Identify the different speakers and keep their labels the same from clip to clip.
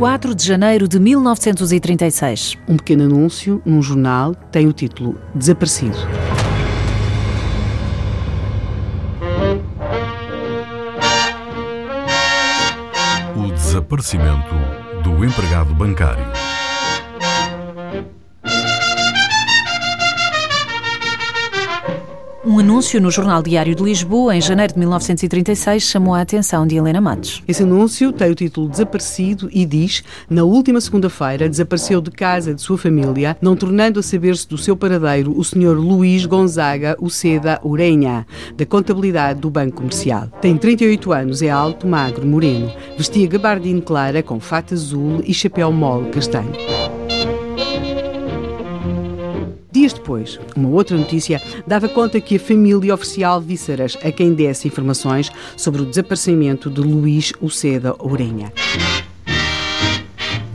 Speaker 1: 4 de janeiro de 1936.
Speaker 2: Um pequeno anúncio num jornal tem o título Desaparecido.
Speaker 3: O desaparecimento do empregado bancário.
Speaker 1: Um anúncio no Jornal Diário de Lisboa, em janeiro de 1936, chamou a atenção de Helena Matos.
Speaker 2: Esse anúncio tem o título Desaparecido e diz: Na última segunda-feira desapareceu de casa de sua família, não tornando a saber-se do seu paradeiro o Sr. Luís Gonzaga Uceda Urenha, da contabilidade do Banco Comercial. Tem 38 anos, é alto, magro, moreno. Vestia gabardine clara com fato azul e chapéu mole castanho. Dias depois, uma outra notícia dava conta que a família oferecia alvíceras a quem desse informações sobre o desaparecimento de Luís Uceda Ourenha.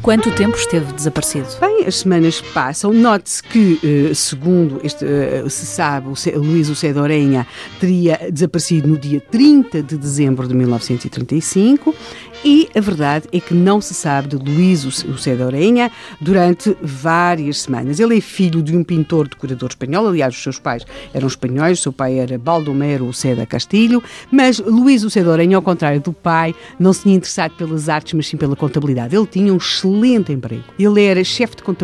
Speaker 1: Quanto tempo esteve desaparecido?
Speaker 2: Bem, as semanas passam. Note-se que, eh, segundo este, eh, se sabe, o Luís Uceda Ourenha teria desaparecido no dia 30 de dezembro de 1935 e a verdade é que não se sabe de Luís Uceda Ourenha durante várias semanas. Ele é filho de um pintor decorador espanhol, aliás, os seus pais eram espanhóis, seu pai era Baldomero Uceda Castilho, mas Luís Uceda Ourenha, ao contrário do pai, não se tinha interessado pelas artes, mas sim pela contabilidade. Ele tinha um excelente emprego. Ele era chefe de contabilidade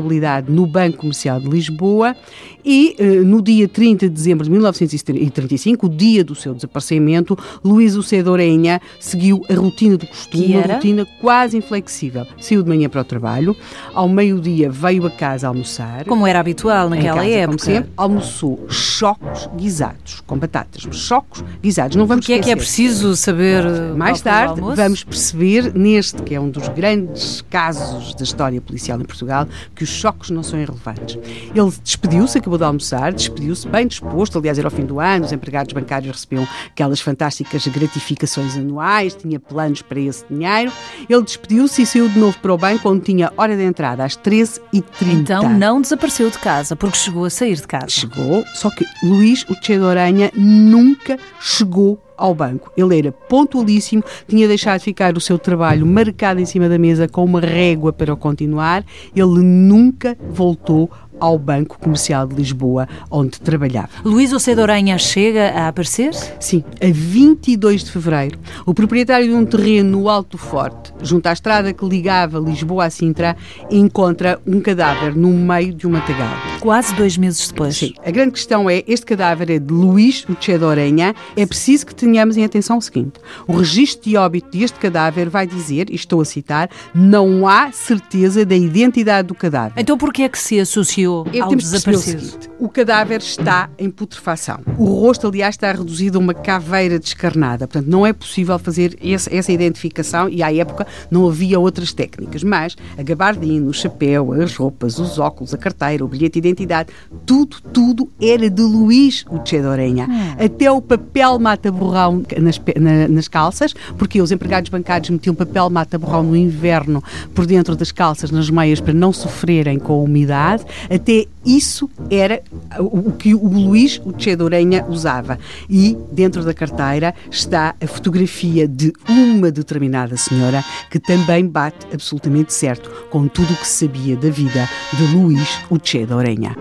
Speaker 2: no Banco Comercial de Lisboa e eh, no dia 30 de dezembro de 1935, o dia do seu desaparecimento, Luís Uceda Ourenha seguiu a rotina do costume uma rotina quase inflexível. Saiu de manhã para o trabalho, ao meio-dia veio a casa almoçar.
Speaker 1: Como era habitual naquela
Speaker 2: casa,
Speaker 1: época.
Speaker 2: Como sempre, almoçou chocos guisados, com batatas. Chocos guisados, não vamos
Speaker 1: Porque
Speaker 2: esquecer.
Speaker 1: é que é preciso saber.
Speaker 2: Mais tarde vamos perceber, neste que é um dos grandes casos da história policial em Portugal, que os choques não são irrelevantes. Ele despediu-se, acabou de almoçar, despediu-se bem disposto, aliás, era ao fim do ano, os empregados bancários recebiam aquelas fantásticas gratificações anuais, tinha planos para esse dinheiro. Ele despediu-se e saiu de novo para o banco, onde tinha hora de entrada às 13h30.
Speaker 1: Então não desapareceu de casa, porque chegou a sair de casa.
Speaker 2: Chegou, só que Luís, o Oranha, nunca chegou ao banco. Ele era pontualíssimo, tinha deixado de ficar o seu trabalho marcado em cima da mesa com uma régua para o continuar. Ele nunca voltou ao Banco Comercial de Lisboa, onde trabalhava.
Speaker 1: Luís Ocedo Oranha chega a aparecer?
Speaker 2: Sim, a 22 de fevereiro, o proprietário de um terreno no Alto Forte, junto à estrada que ligava Lisboa a Sintra, encontra um cadáver no meio de um matagal.
Speaker 1: Quase dois meses depois.
Speaker 2: Sim. A grande questão é, este cadáver é de Luís Uchedo Orenha. É preciso que tenhamos em atenção o seguinte. O registro de óbito deste cadáver vai dizer, e estou a citar, não há certeza da identidade do cadáver.
Speaker 1: Então porquê é que se associou Ao
Speaker 2: perceber o
Speaker 1: desaparecido?
Speaker 2: seguinte, o cadáver está em putrefação. O rosto, aliás, está reduzido a uma caveira descarnada. Portanto, não é possível fazer esse- essa identificação e, à época, não havia outras técnicas. Mas a gabardina, o chapéu, as roupas, os óculos, a carteira, o bilhete de identidade, tudo, tudo era de Luís Uche de Orenha. Até o papel mata-borrão nas, na- nas calças, porque os empregados bancários metiam papel mata-borrão no inverno por dentro das calças, nas meias, para não sofrerem com a umidade. Até isso era o o que o Luís Uche de Orenha usava. E dentro da carteira está a fotografia de uma determinada senhora que também bate absolutamente certo com tudo o que se sabia da vida de Luís Uche de Orenha.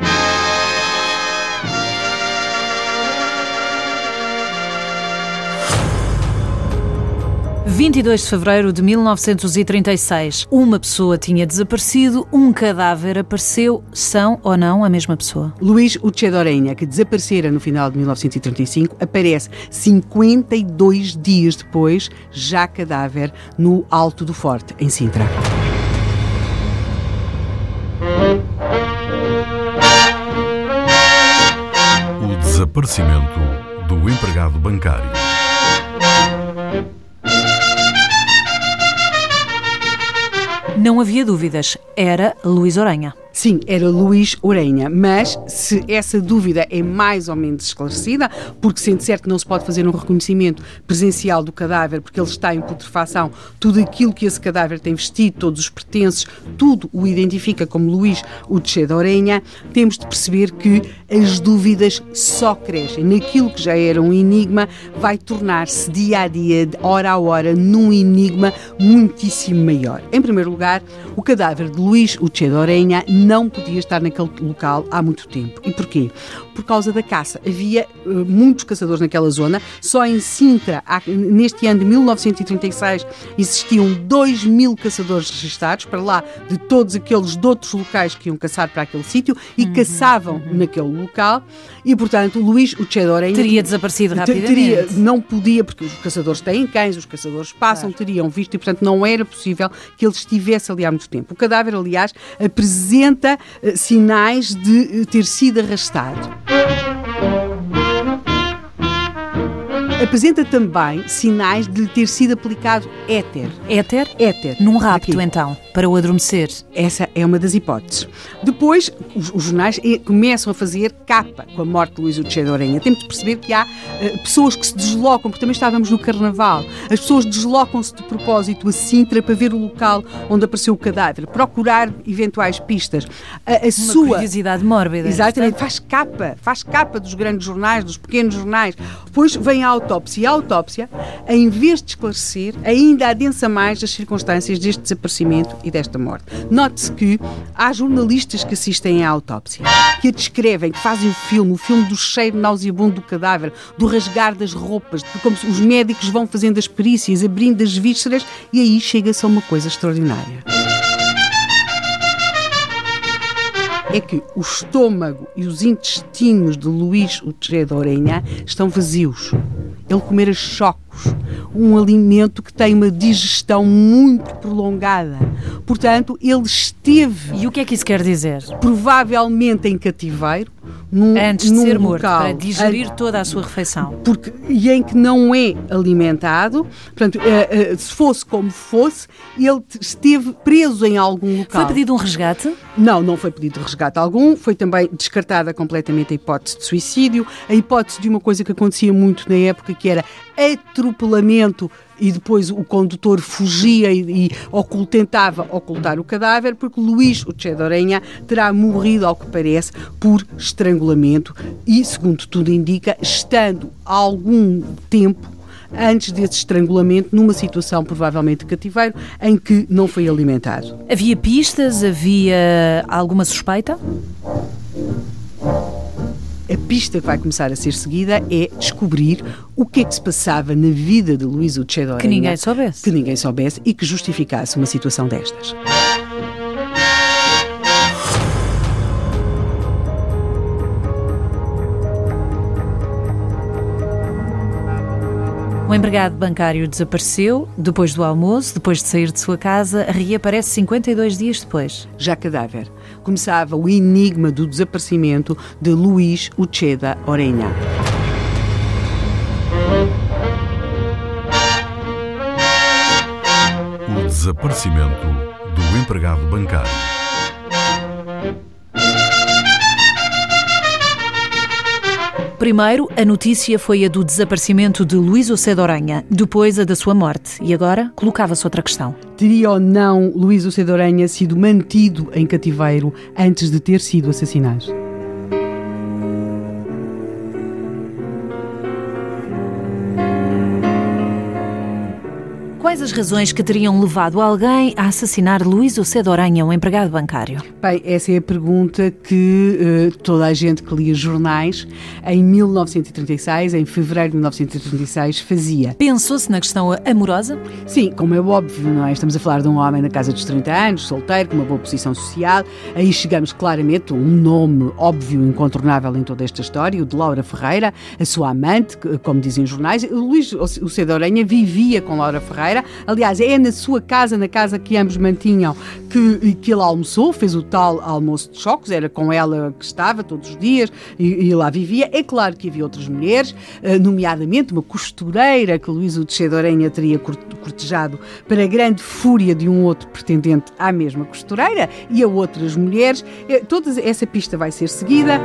Speaker 1: 22 de fevereiro de 1936. Uma pessoa tinha desaparecido, um cadáver apareceu. São ou não a mesma pessoa?
Speaker 2: Luís Uche de Orenha, que desaparecera no final de 1935, aparece 52 dias depois, já cadáver, no Alto do Forte, em Sintra.
Speaker 3: O desaparecimento do empregado bancário.
Speaker 1: Não havia dúvidas, era Luís Oranha.
Speaker 2: Sim, era Luís Orenha, mas se essa dúvida é mais ou menos esclarecida, porque sendo certo que não se pode fazer um reconhecimento presencial do cadáver, porque ele está em putrefação, tudo aquilo que esse cadáver tem vestido, todos os pertences, tudo o identifica como Luís Uche de Orenha, temos de perceber que as dúvidas só crescem. Naquilo que já era um enigma, vai tornar-se dia a dia, hora a hora, num enigma muitíssimo maior. Em primeiro lugar, o cadáver de Luís Uche de Orenha não podia estar naquele local há muito tempo. E porquê? Por causa da caça. Havia uh, muitos caçadores naquela zona. Só em Sintra, há, neste ano de 1936, existiam 2 mil caçadores registados, para lá de todos aqueles de outros locais que iam caçar para aquele sítio e uhum, caçavam uhum. naquele local. E, portanto, Luís Uchedorém...
Speaker 1: Teria desaparecido rapidamente.
Speaker 2: Teria, não podia, porque os caçadores têm cães, os caçadores passam, claro. teriam visto e, portanto, não era possível que ele estivesse ali há muito tempo. O cadáver, aliás, apresenta uh, sinais de uh, ter sido arrastado. Thank you. Apresenta também sinais de lhe ter sido aplicado éter.
Speaker 1: Éter?
Speaker 2: Éter.
Speaker 1: Num rapto, Aqui. então, para o adormecer.
Speaker 2: Essa é uma das hipóteses. Depois, os, os jornais eh, começam a fazer capa com a morte de Luís Uche de Orenha. Temos de perceber que há uh, pessoas que se deslocam, porque também estávamos no Carnaval, as pessoas deslocam-se de propósito a Sintra para ver o local onde apareceu o cadáver, procurar eventuais pistas.
Speaker 1: A, a uma sua curiosidade mórbida.
Speaker 2: Exatamente, faz capa, faz capa dos grandes jornais, dos pequenos jornais. Depois vem a autópsia. E a autópsia, em vez de esclarecer, ainda adensa mais as circunstâncias deste desaparecimento e desta morte. Note-se que há jornalistas que assistem à autópsia, que a descrevem, que fazem o filme, o filme do cheiro nauseabundo do cadáver, do rasgar das roupas, de como os médicos vão fazendo as perícias, abrindo as vísceras, e aí chega-se a uma coisa extraordinária. é que o estômago e os intestinos de Luís Utré de Orenha estão vazios. Ele comera chocos, um alimento que tem uma digestão muito prolongada. Portanto, ele esteve.
Speaker 1: E o que é que isso quer dizer?
Speaker 2: Provavelmente em cativeiro, num,
Speaker 1: antes de
Speaker 2: num
Speaker 1: ser
Speaker 2: local,
Speaker 1: morto, para digerir toda a sua refeição.
Speaker 2: Porque, e em que não é alimentado, portanto, é, é, se fosse como fosse, ele esteve preso em algum local.
Speaker 1: Foi pedido um resgate?
Speaker 2: Não, não foi pedido resgate algum, foi também descartada completamente a hipótese de suicídio, a hipótese de uma coisa que acontecia muito na época, que era atropelamento e depois o condutor fugia e, e ocult, tentava ocultar o cadáver, porque Luís Uchedorenha terá morrido, ao que parece, por estrangulamento e, segundo tudo indica, estando há algum tempo antes desse estrangulamento, numa situação provavelmente de cativeiro, em que não foi alimentado.
Speaker 1: Havia pistas? Havia alguma suspeita?
Speaker 2: a pista que vai começar a ser seguida é descobrir o que é que se passava na vida de Luís Uchedor.
Speaker 1: Que ninguém soubesse.
Speaker 2: Que ninguém soubesse e que justificasse uma situação destas.
Speaker 1: O empregado bancário desapareceu depois do almoço, depois de sair de sua casa, reaparece 52 dias depois.
Speaker 2: Já cadáver. Começava o enigma do desaparecimento de Luís Ucheda Orenha.
Speaker 3: Desaparecimento do empregado bancário.
Speaker 1: Primeiro, a notícia foi a do desaparecimento de Luís Ocedo Oranha, depois a da sua morte. E agora colocava-se outra questão.
Speaker 2: Teria ou não Luís Ocedo Oranha sido mantido em cativeiro antes de ter sido assassinado?
Speaker 1: Quais as razões que teriam levado alguém a assassinar Luís Ocedo Oranha, um empregado bancário?
Speaker 2: Bem, essa é a pergunta que uh, toda a gente que lia jornais em 1936, em fevereiro de 1936, fazia.
Speaker 1: Pensou-se na questão amorosa?
Speaker 2: Sim, como é óbvio, não é? Estamos a falar de um homem na casa dos 30 anos, solteiro, com uma boa posição social. Aí chegamos claramente a um nome óbvio, incontornável em toda esta história, o de Laura Ferreira, a sua amante, como dizem os jornais. Luís Ocedo Oranha vivia com Laura Ferreira Aliás, é na sua casa, na casa que ambos mantinham, que, que ele almoçou, fez o tal almoço de choques, era com ela que estava todos os dias e, e lá vivia. É claro que havia outras mulheres, eh, nomeadamente uma costureira que Luísa de Orenha teria cortejado para grande fúria de um outro pretendente à mesma costureira e a outras mulheres. Eh, toda essa pista vai ser seguida.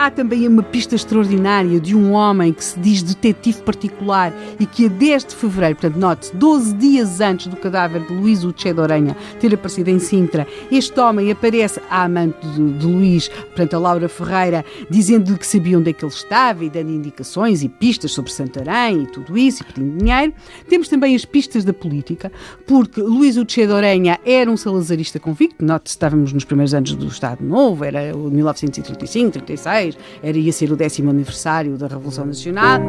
Speaker 2: Há também uma pista extraordinária de um homem que se diz detetive particular e que a 10 de fevereiro, portanto, note 12 dias antes do cadáver de Luís Uche de Orenha ter aparecido em Sintra, este homem aparece à amante de, de Luís, portanto, a Laura Ferreira, dizendo-lhe que sabia onde é que ele estava e dando indicações e pistas sobre Santarém e tudo isso, e pedindo dinheiro. Temos também as pistas da política, porque Luís Uche de Orenha era um salazarista convicto, note estávamos nos primeiros anos do Estado Novo, era 1935, 36, era, ia ser o décimo aniversário da Revolução Nacional.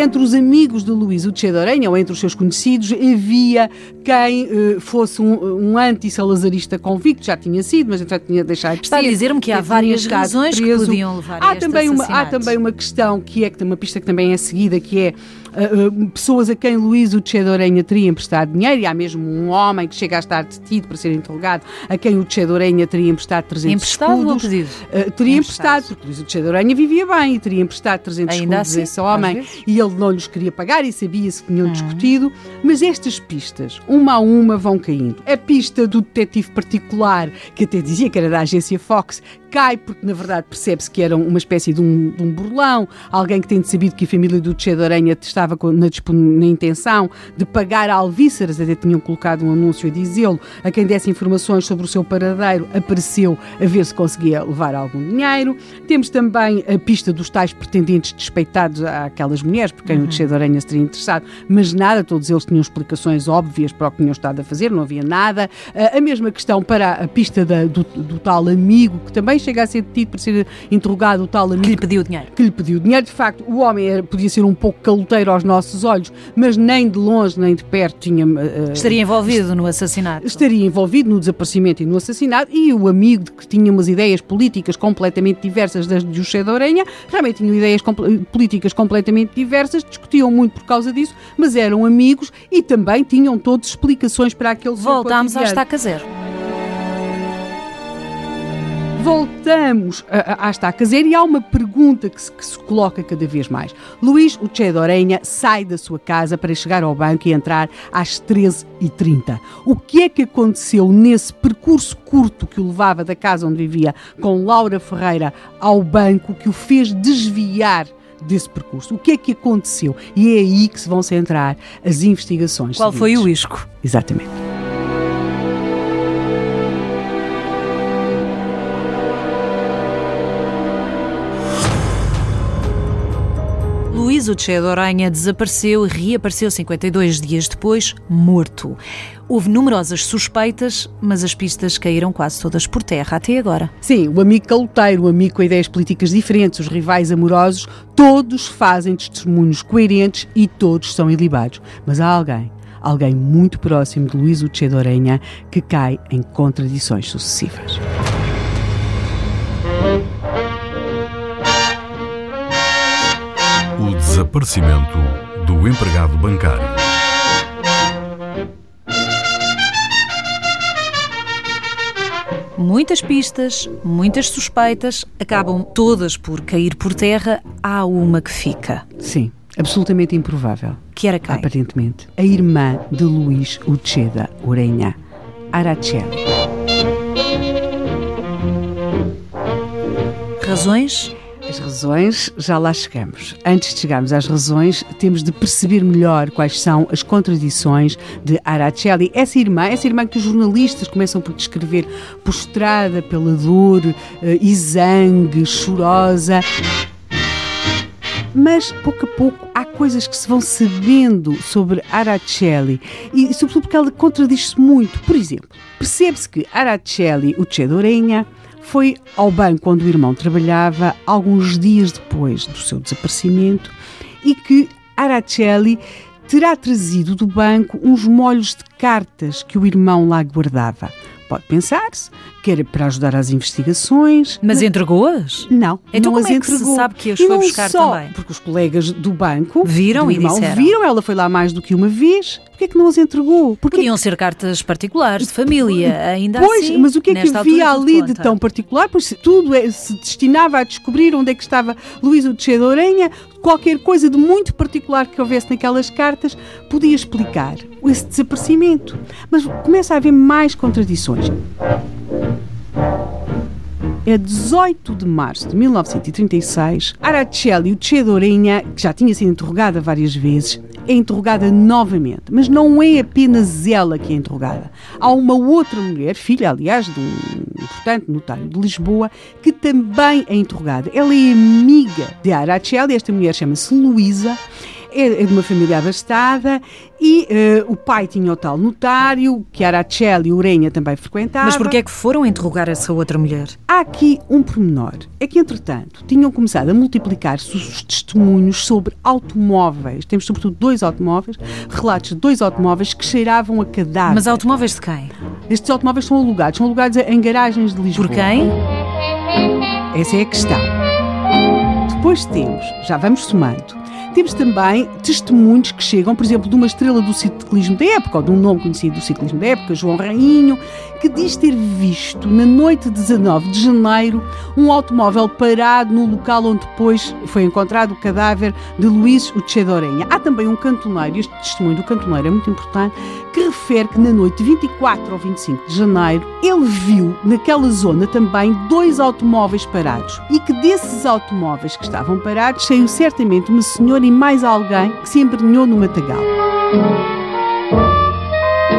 Speaker 2: entre os amigos de Luís o de Aranha, ou entre os seus conhecidos, havia quem uh, fosse um, um anti-salazarista convicto, já tinha sido, mas já tinha deixado de
Speaker 1: Está ser. a dizer-me que há várias razões preso. que podiam levar há a
Speaker 2: também uma Há também uma questão que é, uma pista que também é seguida, que é uh, pessoas a quem Luís o de Orenha teria emprestado dinheiro, e há mesmo um homem que chega a estar detido para ser interrogado, a quem o de Orenha teria emprestado 300
Speaker 1: emprestado
Speaker 2: escudos.
Speaker 1: Ou pedido?
Speaker 2: Uh, teria emprestado. porque Luís o de Orenha vivia bem e teria emprestado 300 Ainda escudos assim, a esse homem, e ele não lhes queria pagar e sabia-se que tinham uhum. discutido, mas estas pistas, uma a uma, vão caindo. A pista do detetive particular, que até dizia que era da agência Fox, cai porque na verdade percebe-se que era uma espécie de um, de um burlão, alguém que tem sabido que a família do Tchê de Aranha estava na, na, intenção de pagar alvíceras, até tinham colocado um anúncio a dizê-lo, a quem desse informações sobre o seu paradeiro, apareceu a ver se conseguia levar algum dinheiro. Temos também a pista dos tais pretendentes despeitados àquelas mulheres, por quem uhum. o Tchê de Aranha se teria interessado, mas nada, todos eles tinham explicações óbvias para o que tinham estado a fazer, não havia nada. A mesma questão para a pista da, do, do tal amigo que também chega a ser detido para ser interrogado o tal amigo.
Speaker 1: Que lhe pediu dinheiro.
Speaker 2: Que lhe pediu dinheiro. De facto, o homem era, podia ser um pouco caloteiro aos nossos olhos, mas nem de longe nem de perto tinha. Uh,
Speaker 1: estaria envolvido no assassinato.
Speaker 2: Estaria envolvido no desaparecimento e no assassinato. E o amigo que tinha umas ideias políticas completamente diversas das de José de Orenha também tinha ideias compl políticas completamente diversas, discutiam muito por causa disso, mas eram amigos e também tinham todas explicações para aquele
Speaker 1: Voltámos ao estaca zero
Speaker 2: voltamos à estaca zero e há uma pergunta que se, que se coloca cada vez mais. Luís o Che de Orenha sai da sua casa para chegar ao banco e entrar às 13h30. O que é que aconteceu nesse percurso curto que o levava da casa onde vivia com Laura Ferreira ao banco que o fez desviar desse percurso. O que é que aconteceu? E é aí que se vão centrar as investigações.
Speaker 1: Qual seguintes. foi o isco?
Speaker 2: Exatamente.
Speaker 1: Luís Uche de Oranha desapareceu e reapareceu 52 dias depois, morto. Houve numerosas suspeitas, mas as pistas caíram quase todas por terra até agora.
Speaker 2: Sim, o amigo caloteiro, o amigo com ideias políticas diferentes, os rivais amorosos, todos fazem testemunhos coerentes e todos são ilibados. Mas há alguém, alguém muito próximo de Luís Uche de Oranha, que cai em contradições sucessivas.
Speaker 3: Desaparecimento do empregado bancário.
Speaker 1: Muitas pistas, muitas suspeitas, acabam todas por cair por terra. Há uma que fica.
Speaker 2: Sim, absolutamente improvável.
Speaker 1: Que era quem?
Speaker 2: Aparentemente, a irmã de Luís Ucheda Urenha, Araceli.
Speaker 1: Razões?
Speaker 2: As razões, já lá chegamos. Antes de chegarmos às razões, temos de perceber melhor quais são as contradições de Araceli. Essa irmã, essa irmã que os jornalistas começam por descrever postrada pela dor, exangue, chorosa. Mas, pouco a pouco, há coisas que se vão sabendo sobre Araceli e, sobretudo, porque ela contradiz-se muito. Por exemplo, percebe-se que Araceli, o Che Dorenha, foi ao banco onde o irmão trabalhava alguns dias depois do seu desaparecimento e que Araceli terá trazido do banco uns molhos de cartas que o irmão lá guardava. Pode pensar-se que era para ajudar às investigações.
Speaker 1: Mas entregou-as?
Speaker 2: Não,
Speaker 1: Então
Speaker 2: não
Speaker 1: como
Speaker 2: as
Speaker 1: é que se
Speaker 2: entregou.
Speaker 1: sabe que as
Speaker 2: E
Speaker 1: foi buscar
Speaker 2: só,
Speaker 1: também?
Speaker 2: Porque os colegas do banco
Speaker 1: Viram
Speaker 2: do
Speaker 1: e
Speaker 2: irmão
Speaker 1: disseram.
Speaker 2: viram, ela foi lá mais do que uma vez. Porquê é que não as entregou? Porque
Speaker 1: Podiam ser cartas particulares, de família, ainda
Speaker 2: Pois,
Speaker 1: assim.
Speaker 2: mas o que é que havia ali de tão particular? Pois se tudo é- se destinava a descobrir onde é que estava Luís Orelha, qualquer coisa de muito particular que houvesse naquelas cartas podia explicar esse desaparecimento. Mas começa a haver mais contradições. É 18 de março de 1936, Araceli Uccedorenha, que já tinha sido interrogada várias vezes, é interrogada novamente. Mas não é apenas ela que é interrogada. Há uma outra mulher, filha, aliás, de um importante notário de Lisboa, que também é interrogada. Ela é amiga de Araceli, esta mulher chama-se Luísa, é é de uma família abastada e eh, o pai tinha o tal notário, que Araceli Urenha também frequentava.
Speaker 1: Mas porquê é que foram interrogar essa outra mulher?
Speaker 2: Há aqui um pormenor. É que, entretanto, tinham começado a multiplicar-se os testemunhos sobre automóveis. Temos, sobretudo, dois automóveis, relatos de dois automóveis que cheiravam a cadáver.
Speaker 1: Mas automóveis de quem?
Speaker 2: Estes automóveis são alugados, são alugados em garagens de Lisboa.
Speaker 1: Por quem?
Speaker 2: Essa é a questão. Depois temos, já vamos somando, temos também testemunhos que chegam, por exemplo, de uma estrela do ciclismo da época, ou de um nome conhecido do ciclismo da época, João Rainho, que diz ter visto, na noite de 19 de janeiro, um automóvel parado no local onde depois foi encontrado o cadáver de Luís Uchedorenha. Há também um cantoneiro, este testemunho do cantoneiro é muito importante, que refere que na noite de 24 ou 25 de janeiro ele viu naquela zona também dois automóveis parados e que desses automóveis que estavam parados saiu certamente uma senhora e mais alguém que se embrenhou no matagal.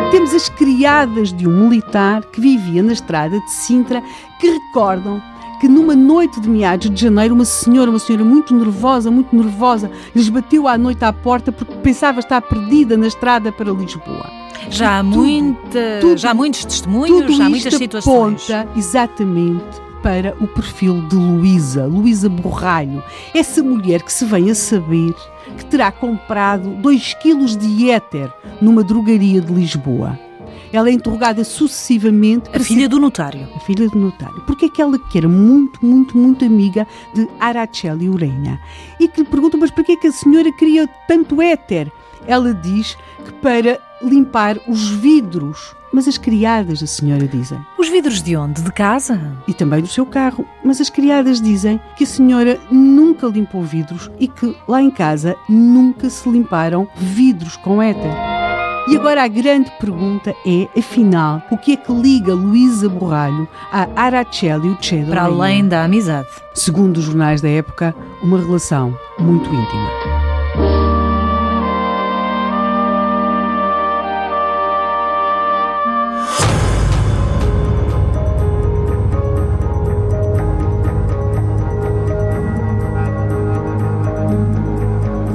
Speaker 2: Temos as criadas de um militar que vivia na estrada de Sintra que recordam que numa noite de meados de janeiro uma senhora, uma senhora muito nervosa, muito nervosa, lhes bateu à noite à porta porque pensava estar perdida na estrada para Lisboa.
Speaker 1: Já há,
Speaker 2: tudo,
Speaker 1: muita,
Speaker 2: tudo-
Speaker 1: já há muitos testemunhos,
Speaker 2: Tudo
Speaker 1: já há muitas situações.
Speaker 2: aponta exatamente para o perfil de Luísa, Luísa Borralho, essa mulher que se vem a saber que terá comprado 2 quilos de éter numa drogaria de Lisboa. Ela é interrogada sucessivamente
Speaker 1: A filha do notário.
Speaker 2: a filha do notário, porque aquela que era muito, muito, muito amiga de Araceli Urenha e que lhe pergunta, mas para que é que a senhora queria tanto éter? Ela diz que para limpar os vidros. Mas as criadas da senhora dizem,
Speaker 1: Os vidros de onde? De casa?
Speaker 2: e também do seu carro, mas as criadas dizem que a senhora nunca limpou vidros e que lá em casa nunca se limparam vidros com éter. E agora a grande pergunta é, afinal, o que é que liga Luísa Borralho a Araceli Uccedo?
Speaker 1: Para além da amizade.
Speaker 2: Segundo os jornais da época, uma relação muito íntima.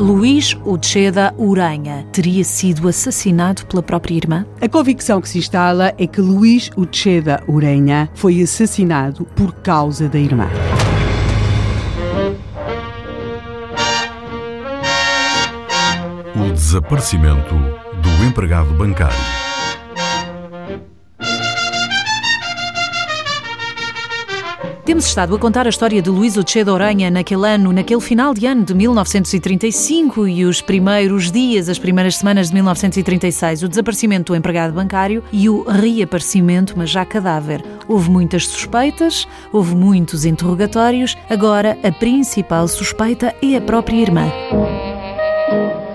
Speaker 1: Luís Ucheda Uranha teria sido assassinado pela própria irmã?
Speaker 2: A convicção que se instala é que Luís Ucheda Urenha foi assassinado por causa da irmã.
Speaker 3: O desaparecimento do empregado bancário.
Speaker 1: Temos estado a contar a história de Luís Ucheda Oranha naquele ano, naquele final de ano de 1935 e os primeiros dias, as primeiras semanas de 1936, o desaparecimento do empregado bancário e o reaparecimento, mas já cadáver. Houve muitas suspeitas, houve muitos interrogatórios, agora a principal suspeita é a própria irmã.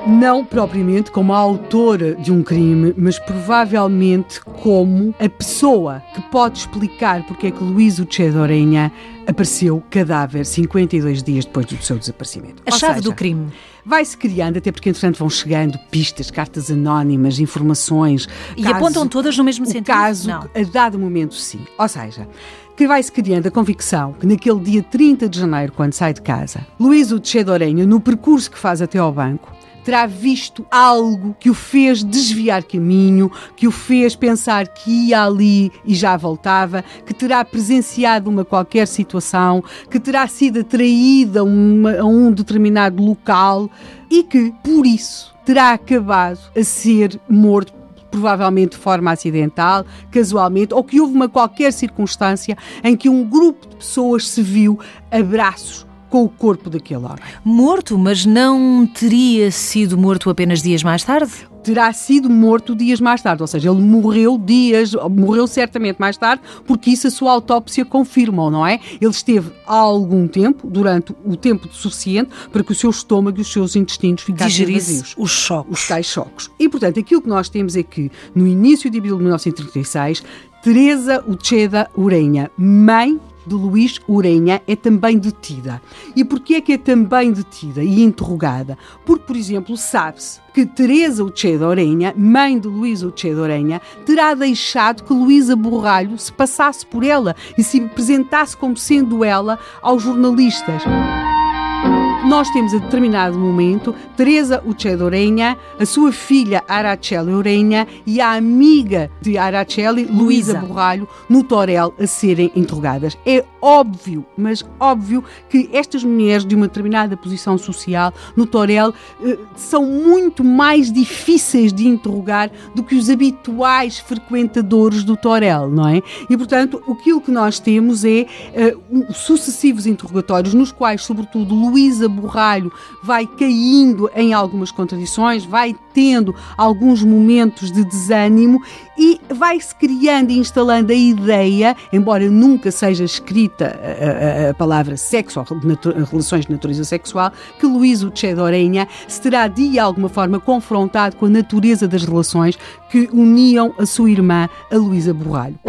Speaker 2: Não propriamente como a autora de um crime, mas provavelmente como a pessoa que pode explicar porque é que Luís Ucheda Orenha apareceu cadáver 52 dias depois do seu desaparecimento.
Speaker 1: A
Speaker 2: Ou
Speaker 1: chave
Speaker 2: seja,
Speaker 1: do crime.
Speaker 2: Vai-se criando, até porque entretanto vão chegando pistas, cartas anónimas, informações.
Speaker 1: E
Speaker 2: caso-
Speaker 1: apontam todas no mesmo sentido?
Speaker 2: caso,
Speaker 1: Não.
Speaker 2: a dado momento, sim. Ou seja, que vai-se criando a convicção que naquele dia 30 de janeiro, quando sai de casa, Luís Ucheda Orenha, no percurso que faz até ao banco, terá visto algo que o fez desviar caminho, que o fez pensar que ia ali e já voltava, que terá presenciado uma qualquer situação, que terá sido atraída a, a um determinado local e que, por isso, terá acabado a ser morto provavelmente de forma acidental, casualmente, ou que houve uma qualquer circunstância em que um grupo de pessoas se viu abraços com o corpo daquele homem.
Speaker 1: Morto, mas não teria sido morto apenas dias mais tarde?
Speaker 2: terá sido morto dias mais tarde, ou seja, ele morreu dias, morreu certamente mais tarde, porque isso a sua autópsia confirma, não é? Ele esteve há algum tempo, durante o tempo suficiente, para que o seu estômago e os seus intestinos ficassem vazios.
Speaker 1: os choques.
Speaker 2: Os tais choques. E, portanto, aquilo que nós temos é que, no início de abril de 1936, Teresa Ucheda Urenha, mãe de Luís Urenha é também detida. E porquê é que é também detida e interrogada? Porque, por exemplo, sabe-se que Teresa Ucheda Urenha, mãe de Luís Ucheda Urenha, terá deixado que Luísa Borralho se passasse por ela e se apresentasse como sendo ela aos jornalistas nós temos a determinado momento Teresa Uccedo Orenha, a sua filha Araceli Orenha e a amiga de Araceli, Luísa Borralho, no Torel a serem interrogadas. É óbvio, mas óbvio que estas mulheres de uma determinada posição social no Torel eh, são muito mais difíceis de interrogar do que os habituais frequentadores do Torel, não é? E portanto, aquilo que nós temos é eh, sucessivos interrogatórios nos quais, sobretudo, Luísa borralho vai caindo em algumas contradições, vai tendo alguns momentos de desânimo e vai-se criando e instalando a ideia, embora nunca seja escrita a, a, a palavra sexo ou relações de natureza sexual, que Luís Uchedorenha se terá de alguma forma confrontado com a natureza das relações que uniam a sua irmã, a Luísa Borralho.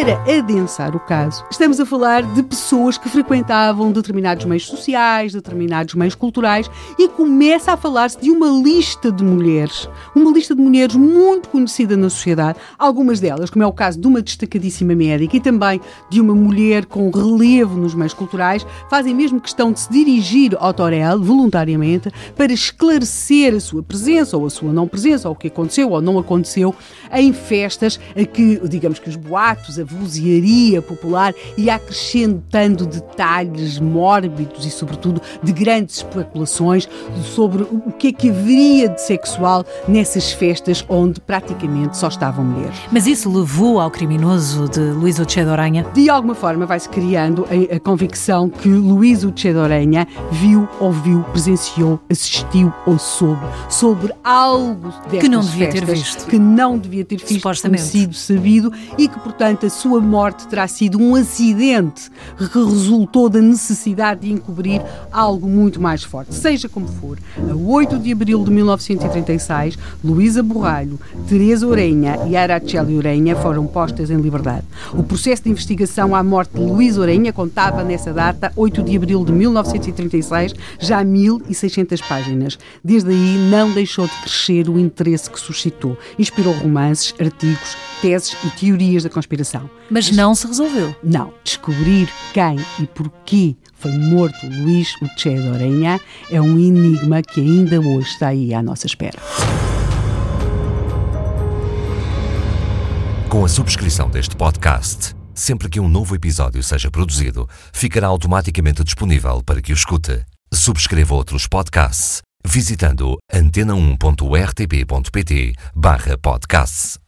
Speaker 2: Para adensar o caso, estamos a falar de pessoas que frequentavam determinados meios sociais, determinados meios culturais e começa a falar-se de uma lista de mulheres, uma lista de mulheres muito conhecida na sociedade, algumas delas, como é o caso de uma destacadíssima médica e também de uma mulher com relevo nos meios culturais, fazem mesmo questão de se dirigir ao Torel voluntariamente para esclarecer a sua presença ou a sua não presença, ou o que aconteceu ou não aconteceu em festas a que, digamos que os boatos, a vozearia popular e acrescentando detalhes mórbidos e, sobretudo, de grandes especulações sobre o que é que haveria de sexual nessas festas onde praticamente só estavam mulheres.
Speaker 1: Mas isso levou ao criminoso de Luís Uchedo Oranha?
Speaker 2: De alguma forma vai-se criando a, a, convicção que Luís Uchedo Oranha viu, ouviu, presenciou, assistiu ou soube sobre algo
Speaker 1: que não devia ter visto.
Speaker 2: Que não devia ter visto, sido sabido e que, portanto, a sua morte terá sido um acidente que resultou da necessidade de encobrir algo muito mais forte. Seja como for, a 8 de abril de 1936, Luísa Borralho, Teresa Orenha e Araceli Orenha foram postas em liberdade. O processo de investigação à morte de Luísa Orenha contava nessa data, 8 de abril de 1936, já 1.600 páginas. Desde aí não deixou de crescer o interesse que suscitou. Inspirou romances, artigos, teses e teorias da conspiração.
Speaker 1: Mas não se resolveu.
Speaker 2: Não. Descobrir quem e porquê foi morto Luís Uche de Orenha é um enigma que ainda hoje está aí à nossa espera.
Speaker 4: Com a subscrição deste podcast, sempre que um novo episódio seja produzido, ficará automaticamente disponível para que o escute. Subscreva outros podcasts visitando antena1.rtp.pt/podcasts.